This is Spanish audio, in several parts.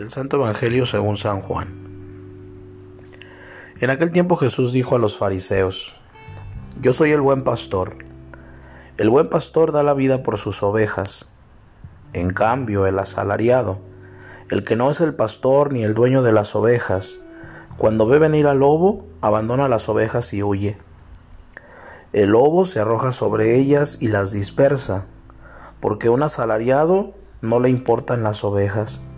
Del Santo Evangelio según San Juan. En aquel tiempo Jesús dijo a los fariseos, Yo soy el buen pastor. El buen pastor da la vida por sus ovejas. En cambio, el asalariado, el que no es el pastor ni el dueño de las ovejas, cuando ve venir al lobo, abandona las ovejas y huye. El lobo se arroja sobre ellas y las dispersa, porque un asalariado no le importan las ovejas.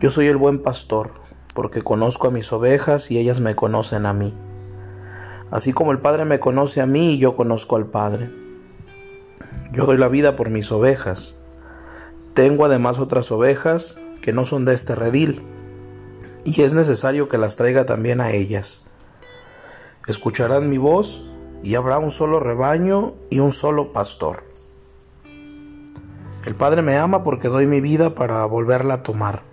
Yo soy el buen pastor, porque conozco a mis ovejas y ellas me conocen a mí. Así como el Padre me conoce a mí y yo conozco al Padre. Yo doy la vida por mis ovejas. Tengo además otras ovejas que no son de este redil, y es necesario que las traiga también a ellas. Escucharán mi voz y habrá un solo rebaño y un solo pastor. El Padre me ama porque doy mi vida para volverla a tomar.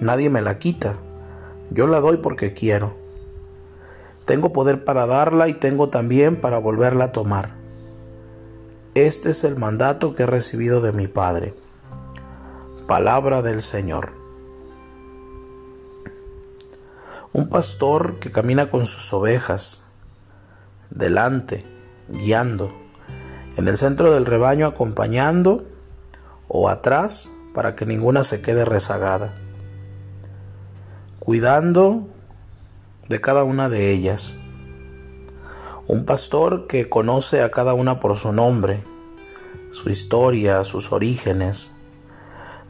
Nadie me la quita, yo la doy porque quiero. Tengo poder para darla y tengo también para volverla a tomar. Este es el mandato que he recibido de mi Padre. Palabra del Señor. Un pastor que camina con sus ovejas, delante, guiando, en el centro del rebaño acompañando o atrás para que ninguna se quede rezagada, cuidando de cada una de ellas. Un pastor que conoce a cada una por su nombre, su historia, sus orígenes.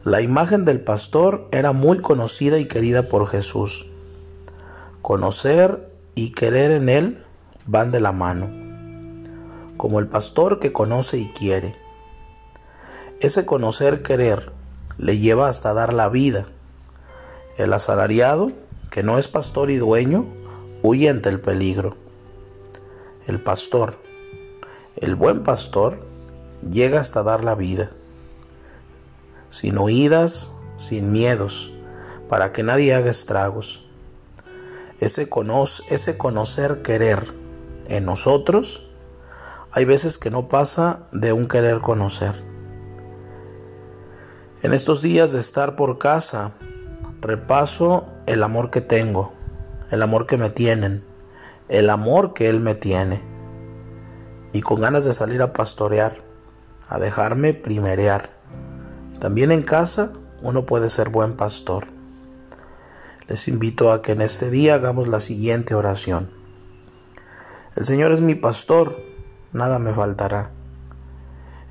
La imagen del pastor era muy conocida y querida por Jesús. Conocer y querer en él van de la mano, como el pastor que conoce y quiere. Ese conocer querer le lleva hasta dar la vida. El asalariado, que no es pastor y dueño, huye ante el peligro. El pastor, el buen pastor, llega hasta dar la vida, sin huidas, sin miedos, para que nadie haga estragos. Ese, ese conocer querer en nosotros, hay veces que no pasa de un querer conocer. En estos días de estar por casa, repaso el amor que tengo, el amor que me tienen, el amor que Él me tiene, y con ganas de salir a pastorear, a dejarme primerear. También en casa uno puede ser buen pastor. Les invito a que en este día hagamos la siguiente oración. El Señor es mi pastor, nada me faltará.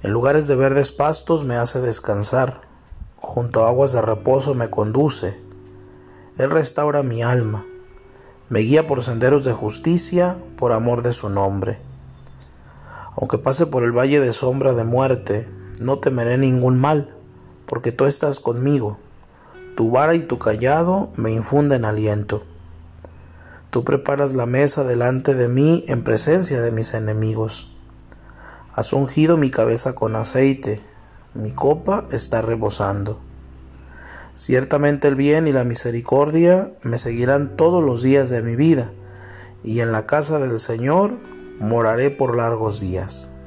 En lugares de verdes pastos me hace descansar, junto a aguas de reposo me conduce. Él restaura mi alma, me guía por senderos de justicia, por amor de su nombre. Aunque pase por el valle de sombra de muerte, no temeré ningún mal, porque tú estás conmigo. Tu vara y tu callado me infunden aliento. Tú preparas la mesa delante de mí en presencia de mis enemigos. Has ungido mi cabeza con aceite, mi copa está rebosando. Ciertamente el bien y la misericordia me seguirán todos los días de mi vida, y en la casa del Señor moraré por largos días.